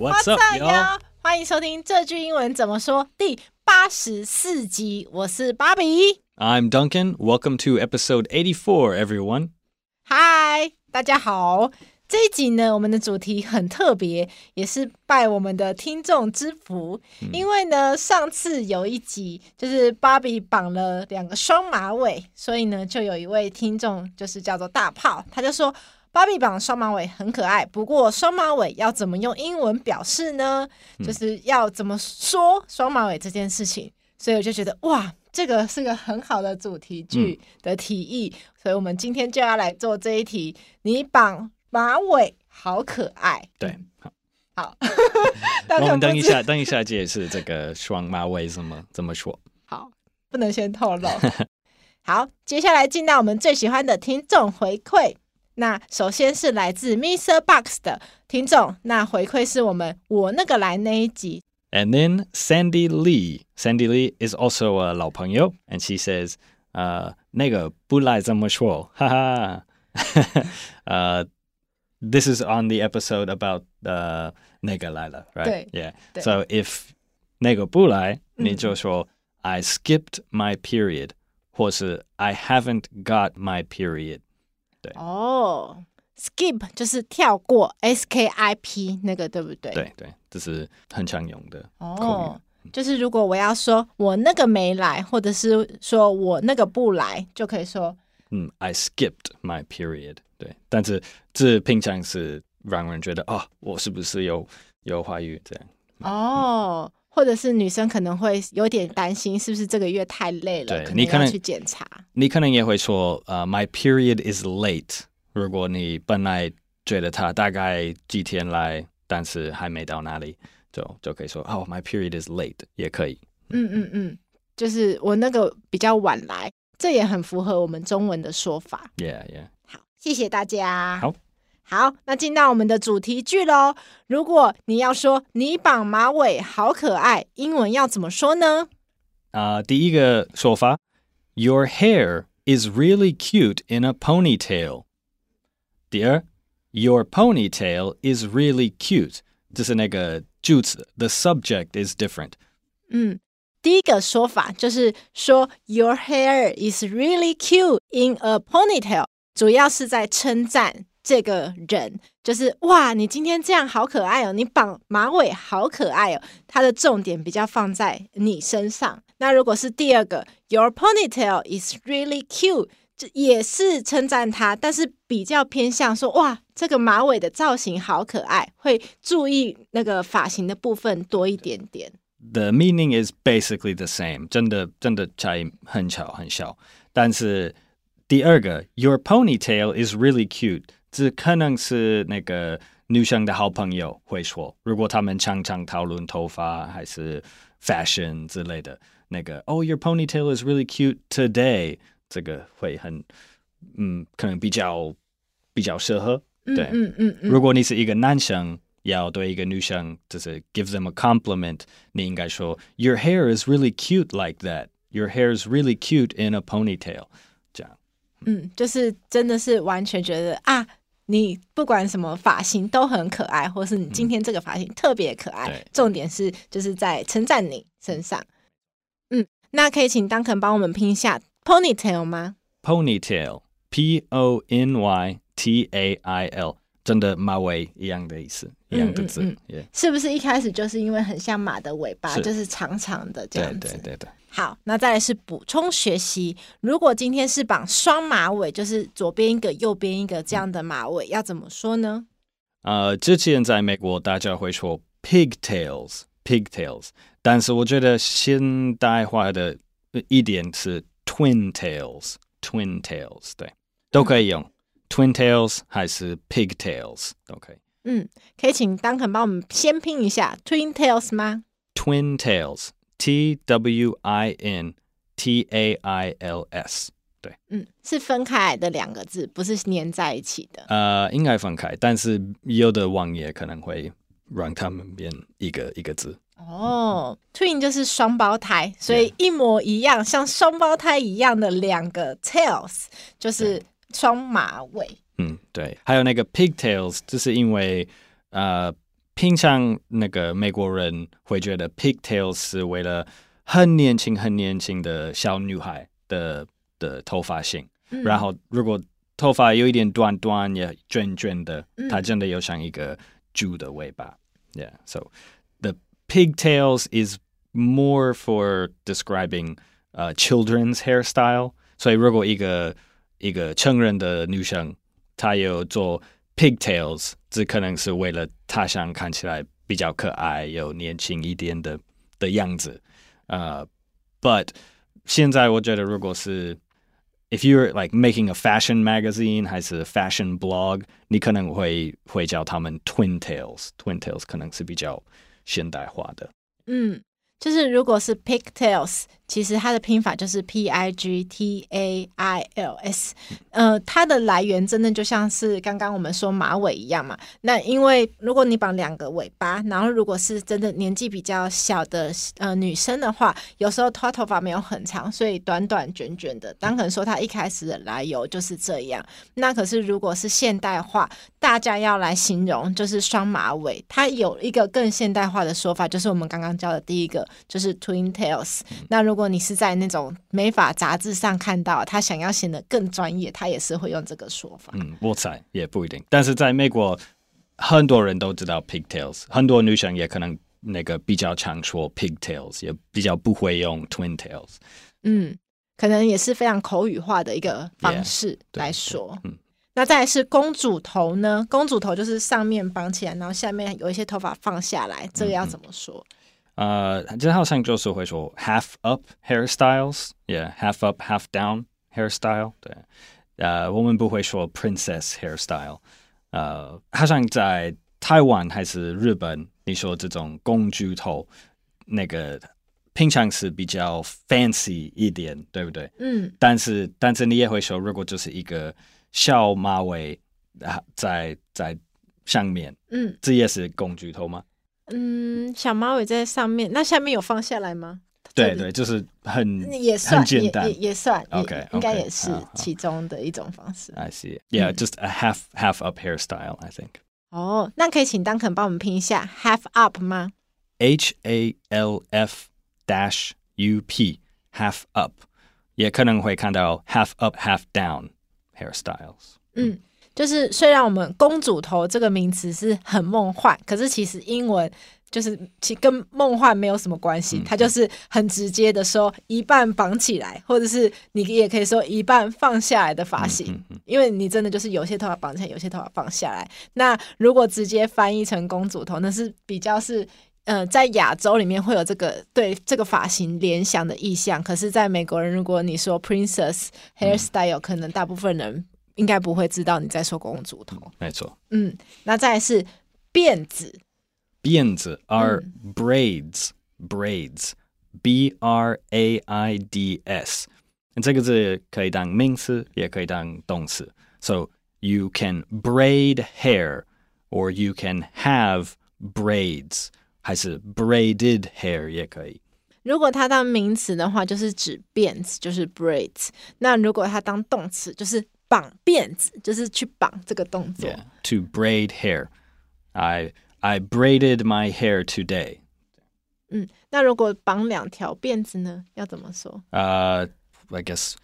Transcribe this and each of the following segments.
What's up, yo? 欢迎收听这句英文怎么说第八十四集。我是芭比，I'm Duncan. Welcome to episode eighty four, everyone. Hi，大家好。这一集呢，我们的主题很特别，也是拜我们的听众之福。嗯、因为呢，上次有一集就是芭比绑了两个双马尾，所以呢，就有一位听众就是叫做大炮，他就说。芭比绑双马尾很可爱，不过双马尾要怎么用英文表示呢？嗯、就是要怎么说双马尾这件事情，所以我就觉得哇，这个是个很好的主题句的提议，嗯、所以我们今天就要来做这一题。你绑马尾好可爱，对，好，好，我们等一下，等一下解释这个双马尾怎么怎么说。好，不能先透露。好，接下来进到我们最喜欢的听众回馈。那首先是来自 Mr. Box 的听众，那回馈是我们我那个来那一集。And then Sandy Lee，Sandy Lee is also a 老朋友，and she says，呃，那个不来这么说，哈哈，呃，this is on the episode about 呃那个来了，right？对，yeah，so if 那个不来，你就说 I skipped my period，或是 I haven't got my period。 对哦、oh，skip 就是跳过，S K I P 那个对不对？对对，这是很常用的哦。Oh, 就是如果我要说我那个没来，或者是说我那个不来，就可以说嗯，I skipped my period。对，但是这平常是让人觉得哦，我是不是有有怀孕这样？哦。Oh, 或者是女生可能会有点担心，是不是这个月太累了？对，可能要去检查。你可能也会说，呃、uh,，My period is late。如果你本来觉得他大概几天来，但是还没到那里，就就可以说，哦、oh,，My period is late，也可以。嗯嗯嗯，就是我那个比较晚来，这也很符合我们中文的说法。Yeah, yeah。好，谢谢大家。好。好，那进到我们的主题句喽。如果你要说你绑马尾好可爱，英文要怎么说呢？啊，uh, 第一个说法，Your hair is really cute in a ponytail。第二，Your ponytail is really cute，这是那个句子，the subject is different。嗯，第一个说法就是说，Your hair is really cute in a ponytail，主要是在称赞。这个人就是哇，你今天这样好可爱哦，你绑马尾好可爱哦。它的重点比较放在你身上。那如果是第二个，Your ponytail is really cute，这也是称赞他，但是比较偏向说哇，这个马尾的造型好可爱，会注意那个发型的部分多一点点。The meaning is basically the same，真的真的差很小很小。但是第二个，Your ponytail is really cute。这可能是那个女生的好朋友会说，如果他们常常讨论头发还是 fashion 之类的，那个 Oh, your ponytail is really cute today，这个会很嗯，可能比较比较适合。对，嗯嗯嗯，嗯。如果你是一个男生，要对一个女生就是 give them a compliment，你应该说 Your hair is really cute like that. Your hair is really cute in a ponytail。这样。嗯，就是真的是完全觉得啊。 你不管什么发型都很可爱，或是你今天这个发型特别可爱，嗯、重点是就是在称赞你身上。嗯，那可以请 Duncan 帮我们拼一下 ponytail 吗？Ponytail，P O N Y T A I L，真的马尾一样的意思，一样的字。嗯嗯嗯 yeah. 是不是一开始就是因为很像马的尾巴，是就是长长的这样子？对对对对。好，那再来是补充学习。如果今天是绑双马尾，就是左边一个，右边一个这样的马尾，嗯、要怎么说呢？呃，之前在美国大家会说 pigtails，pigtails，但是我觉得现代化的一点是 twin tails，twin tails，对，都可以用、嗯、twin tails 还是 pigtails 都可以。嗯，可以请 Duncan 帮我们先拼一下 twin tails 吗？twin tails。T W I N T A I L S，对，嗯，是分开来的两个字，不是粘在一起的。呃，应该分开，但是有的网页可能会让他们变一个一个字。哦，twin 就是双胞胎，所以一模一样，Yeah. 像双胞胎一样的两个 tails 就是双马尾。嗯，对，还有那个 pigtails，就是因为呃。平常那个美国人会觉得 pigtails 是为了很年轻、很年轻的小女孩的的头发型，嗯、然后如果头发有一点短短也卷卷的，嗯、它真的有像一个猪的尾巴。Yeah, so the pigtails is more for describing uh children's hairstyle. 所以如果一个一个成人的女生，她有做 pigtails。这可能是为了她想看起来比较可爱、有年轻一点的的样子，呃、，but 现在我觉得，如果是 if you're like making a fashion magazine 还是 fashion blog，你可能会会叫他们 twin tails，twin tails 可能是比较现代化的。嗯，就是如果是 pigtails。其实它的拼法就是 P I G T A I L S，呃，它的来源真的就像是刚刚我们说马尾一样嘛。那因为如果你绑两个尾巴，然后如果是真的年纪比较小的呃女生的话，有时候她头发没有很长，所以短短卷卷的。当可能说她一开始的来由就是这样。那可是如果是现代化，大家要来形容就是双马尾，它有一个更现代化的说法，就是我们刚刚教的第一个，就是 twin tails。那如果你是在那种美发杂志上看到，他想要显得更专业，他也是会用这个说法。嗯，我猜也不一定。但是在美国，很多人都知道 pigtails，很多女生也可能那个比较常说 pigtails，也比较不会用 twin tails。嗯，可能也是非常口语化的一个方式来说。Yeah, 嗯，那再来是公主头呢？公主头就是上面绑起来，然后下面有一些头发放下来，这个要怎么说？嗯呃，这好像就是会说 half up hairstyles，yeah，half up half down hairstyle，对，呃，我们不会说 princess hairstyle，呃，好像在台湾还是日本，你说这种公主头，那个平常是比较 fancy 一点，对不对？嗯，但是但是你也会说，如果就是一个小马尾啊，在在上面，嗯，这也是公主头吗？嗯，小马尾在上面，那下面有放下来吗？对对，就是很也算很简单，也也算，OK，应该也是其中的一种方式。I see, yeah, just a half half up hairstyle, I think. 哦，那可以请 Duncan 帮我们拼一下 half up 吗？H A L F dash U P half up，也可能会看到 half up half down hairstyles。嗯。就是虽然我们公主头这个名词是很梦幻，可是其实英文就是其跟梦幻没有什么关系，它就是很直接的说一半绑起来，或者是你也可以说一半放下来的发型，因为你真的就是有些头发绑起来，有些头发放下来。那如果直接翻译成公主头，那是比较是呃在亚洲里面会有这个对这个发型联想的意象，可是在美国人，如果你说 princess hairstyle，可能大部分人。应该不会知道你在说公主头，没错。嗯，那再来是辫子，辫子 are braids，braids，b r a i d s，这个字可以当名词，也可以当动词。So you can braid hair, or you can have braids，还是 braided hair 也可以。如果它当名词的话，就是指辫子，就是 braids。那如果它当动词，就是绑辫子就是去绑这个动作。Yeah, to braid hair. I I braided my hair today. 嗯，那如果绑两条辫子呢？要怎么说？呃、uh, I guess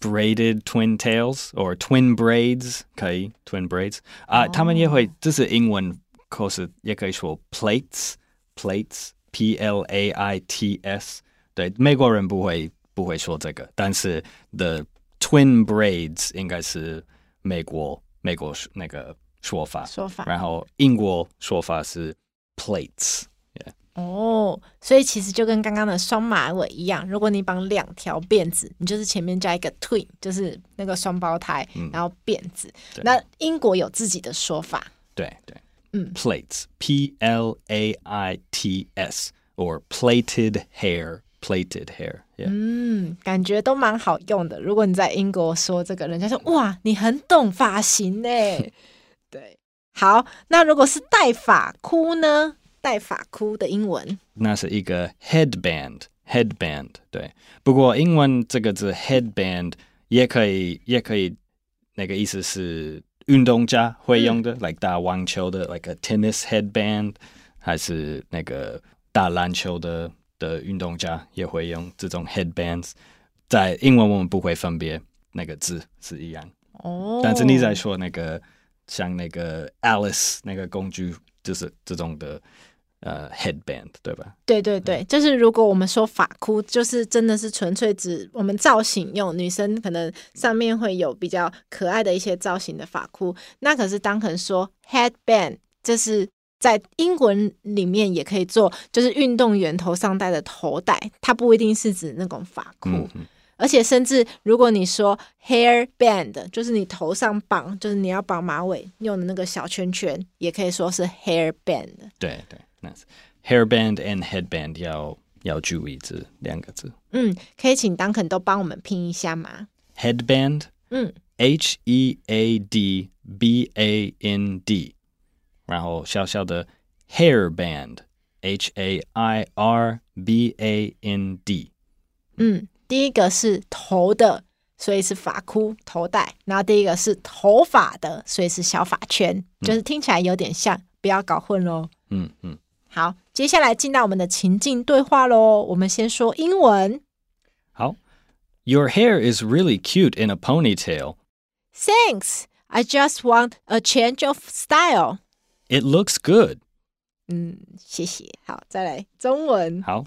braided twin tails or twin braids 可以 twin braids 啊，他们也会这是英文，可是也可以说 plaits plaits p l a i t s 对，美国人不会不会说这个，但是 the twin braids 应该是美国美国那个说法说法，然后英国说法是 plaits。哦，所以其实就跟刚刚的双马尾一样，如果你绑两条辫子，你就是前面加一个 twin，就是那个双胞胎，嗯、然后辫子。那英国有自己的说法，对对，嗯，plaits，p l a i t s，or plaited hair，plaited hair，嗯，感觉都蛮好用的。如果你在英国说这个，人家说哇，你很懂发型呢。对，好，那如果是戴发箍呢？戴发箍的英文，那是一个 headband，headband，对。不过英文这个字 headband 也可以，也可以，那个意思是运动家会用的、嗯、，like 打网球的，like a tennis headband，还是那个打篮球的的运动家也会用这种 headbands。在英文我们不会分别那个字是一样。哦。但是你在说那个像那个 Alice 那个工具，就是这种的。呃、uh，headband 对吧？对对对，就是如果我们说发箍，就是真的是纯粹指我们造型用，女生可能上面会有比较可爱的一些造型的发箍。那可是当可能说 headband，这是在英文里面也可以做，就是运动员头上戴的头带，它不一定是指那种发箍。而且甚至如果你说 hairband，就是你头上绑，就是你要绑马尾用的那个小圈圈，也可以说是 hairband。对对。Hairband and headband 要要注意这两个字。嗯，可以请 Duncan 都帮我们拼一下吗？Headband，嗯，H E A D B A N D，然后小小的 hairband，H A I R B A N D。嗯，第一个是头的，所以是发箍头带，然后第一个是头发的，所以是小发圈，嗯，就是听起来有点像，不要搞混喽。嗯嗯。好，接下来进到我们的情境对话喽。我们先说英文。好，Your hair is really cute in a ponytail. Thanks. I just want a change of style. It looks good. 嗯，谢谢。好，再来中文。好，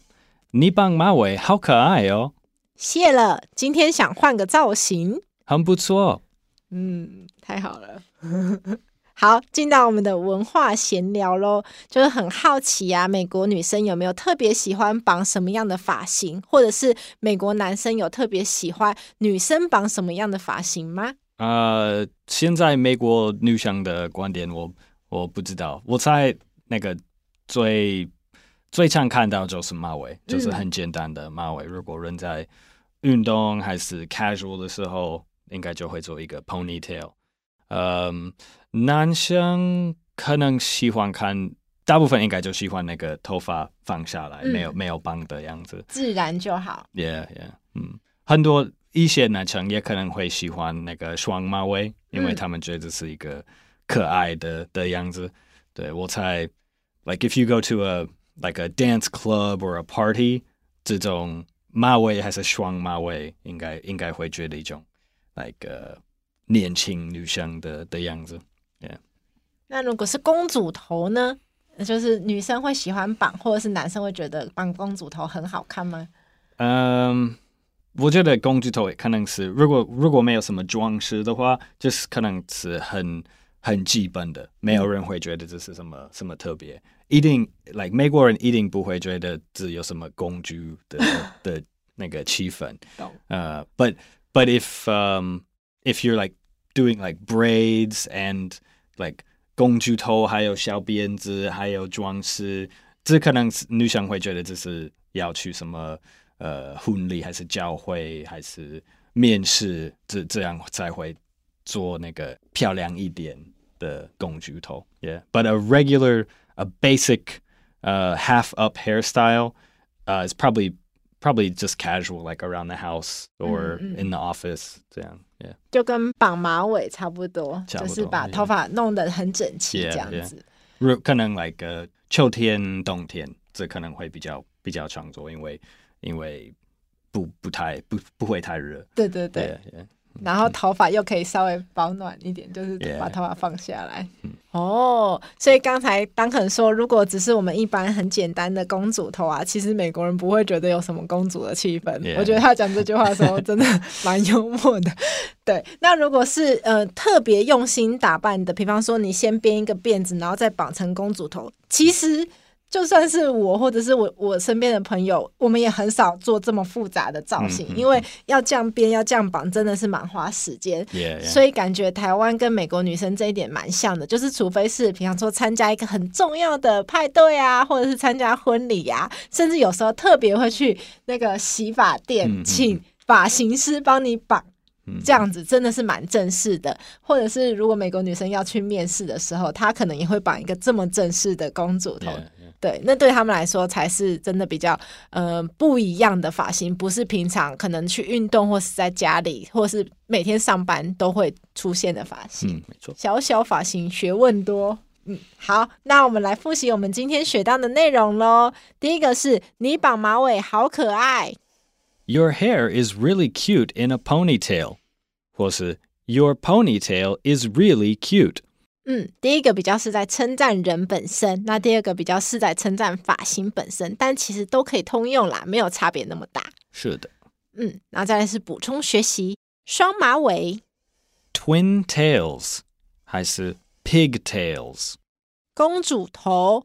你绑马尾好可爱哦。谢了，今天想换个造型。很不错。嗯，太好了。好，进到我们的文化闲聊喽，就是很好奇啊，美国女生有没有特别喜欢绑什么样的发型，或者是美国男生有特别喜欢女生绑什么样的发型吗？呃，现在美国女生的观点我，我我不知道，我猜那个最最常看到就是马尾，就是很简单的马尾。嗯、如果人在运动还是 casual 的时候，应该就会做一个 ponytail。嗯。男生可能喜欢看，大部分应该就喜欢那个头发放下来，嗯、没有没有绑的样子，自然就好。Yeah, yeah，嗯，很多一些男生也可能会喜欢那个双马尾，因为他们觉得是一个可爱的、嗯、的样子。对，我猜，like if you go to a like a dance club or a party，这种马尾还是双马尾，应该应该会觉得一种 like、uh, 年轻女生的的样子。Yeah. 那如果是公主头呢？就是女生会喜欢绑，或者是男生会觉得绑公主头很好看吗？嗯，um, 我觉得公主头可能是，如果如果没有什么装饰的话，就是可能是很很基本的，没有人会觉得这是什么什么特别。一定，like 美国人一定不会觉得这有什么公主的 的那个气氛。呃、uh,，but but if um if you're like doing like braids and like 公主头，还有小辫子，还有装饰，这可能女生会觉得这是要去什么呃婚礼，还是教会，还是面试，这这样才会做那个漂亮一点的公主头。Yeah，but a regular, a basic, uh, half up hairstyle, uh, is probably probably just casual, like around the house or in the office，这样。Yeah. 就跟绑马尾差不多，差不多就是把头发弄得很整齐这样子。如、yeah, yeah. 可能 like、uh, 秋天、冬天，这可能会比较比较常做，因为因为 不不太不不会太热。对对对。Yeah, yeah. 然后头发又可以稍微保暖一点，就是把头发放下来。哦，所以刚才当肯说，如果只是我们一般很简单的公主头啊，其实美国人不会觉得有什么公主的气氛。我觉得他讲这句话的时候 真的蛮幽默的。对，那如果是呃特别用心打扮的，比方说你先编一个辫子，然后再绑成公主头，其实。就算是我，或者是我我身边的朋友，我们也很少做这么复杂的造型，嗯嗯、因为要这样编、要这样绑，真的是蛮花时间。Yeah, yeah. 所以感觉台湾跟美国女生这一点蛮像的，就是除非是，平常说参加一个很重要的派对啊，或者是参加婚礼啊，甚至有时候特别会去那个洗发店，请发型师帮你绑。这样子真的是蛮正式的，或者是如果美国女生要去面试的时候，她可能也会绑一个这么正式的公主头。对，那对他们来说才是真的比较呃不一样的发型，不是平常可能去运动或是在家里，或是每天上班都会出现的发型。嗯，没错。小小发型学问多。嗯，好，那我们来复习我们今天学到的内容喽。第一个是你绑马尾好可爱。Your hair is really cute in a ponytail，或是 Your ponytail is really cute。嗯，第一个比较是在称赞人本身，那第二个比较是在称赞发型本身，但其实都可以通用啦，没有差别那么大。是的，嗯，然后再来是补充学习双马尾，Twin tails 还是 Pigtails？公主头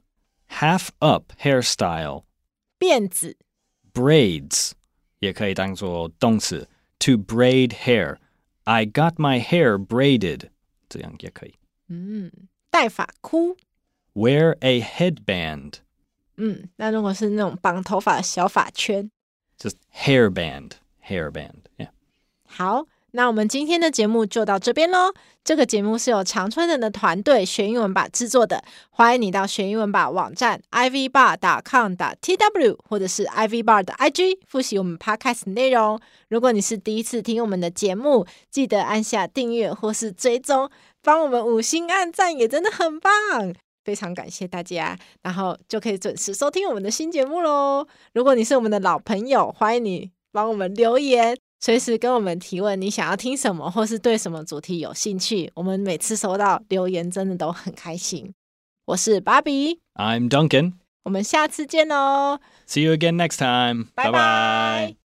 ，Half up hairstyle，辫子，Braids。也可以当做动词，to braid hair。I got my hair braided，这样也可以。嗯，戴发箍，wear a headband。嗯，那如果是那种绑头发的小发圈，just hairband，hairband。Yeah。好。那我们今天的节目就到这边喽。这个节目是由常春人的团队学英文吧制作的。欢迎你到学英文吧网站 ivbar.com.tw 或者是 ivbar 的 IG 复习我们 podcast 内容。如果你是第一次听我们的节目，记得按下订阅或是追踪，帮我们五星按赞也真的很棒，非常感谢大家。然后就可以准时收听我们的新节目喽。如果你是我们的老朋友，欢迎你帮我们留言。随时跟我们提问，你想要听什么，或是对什么主题有兴趣？我们每次收到留言，真的都很开心。我是芭比，I'm Duncan，我们下次见喽，See you again next time，拜拜。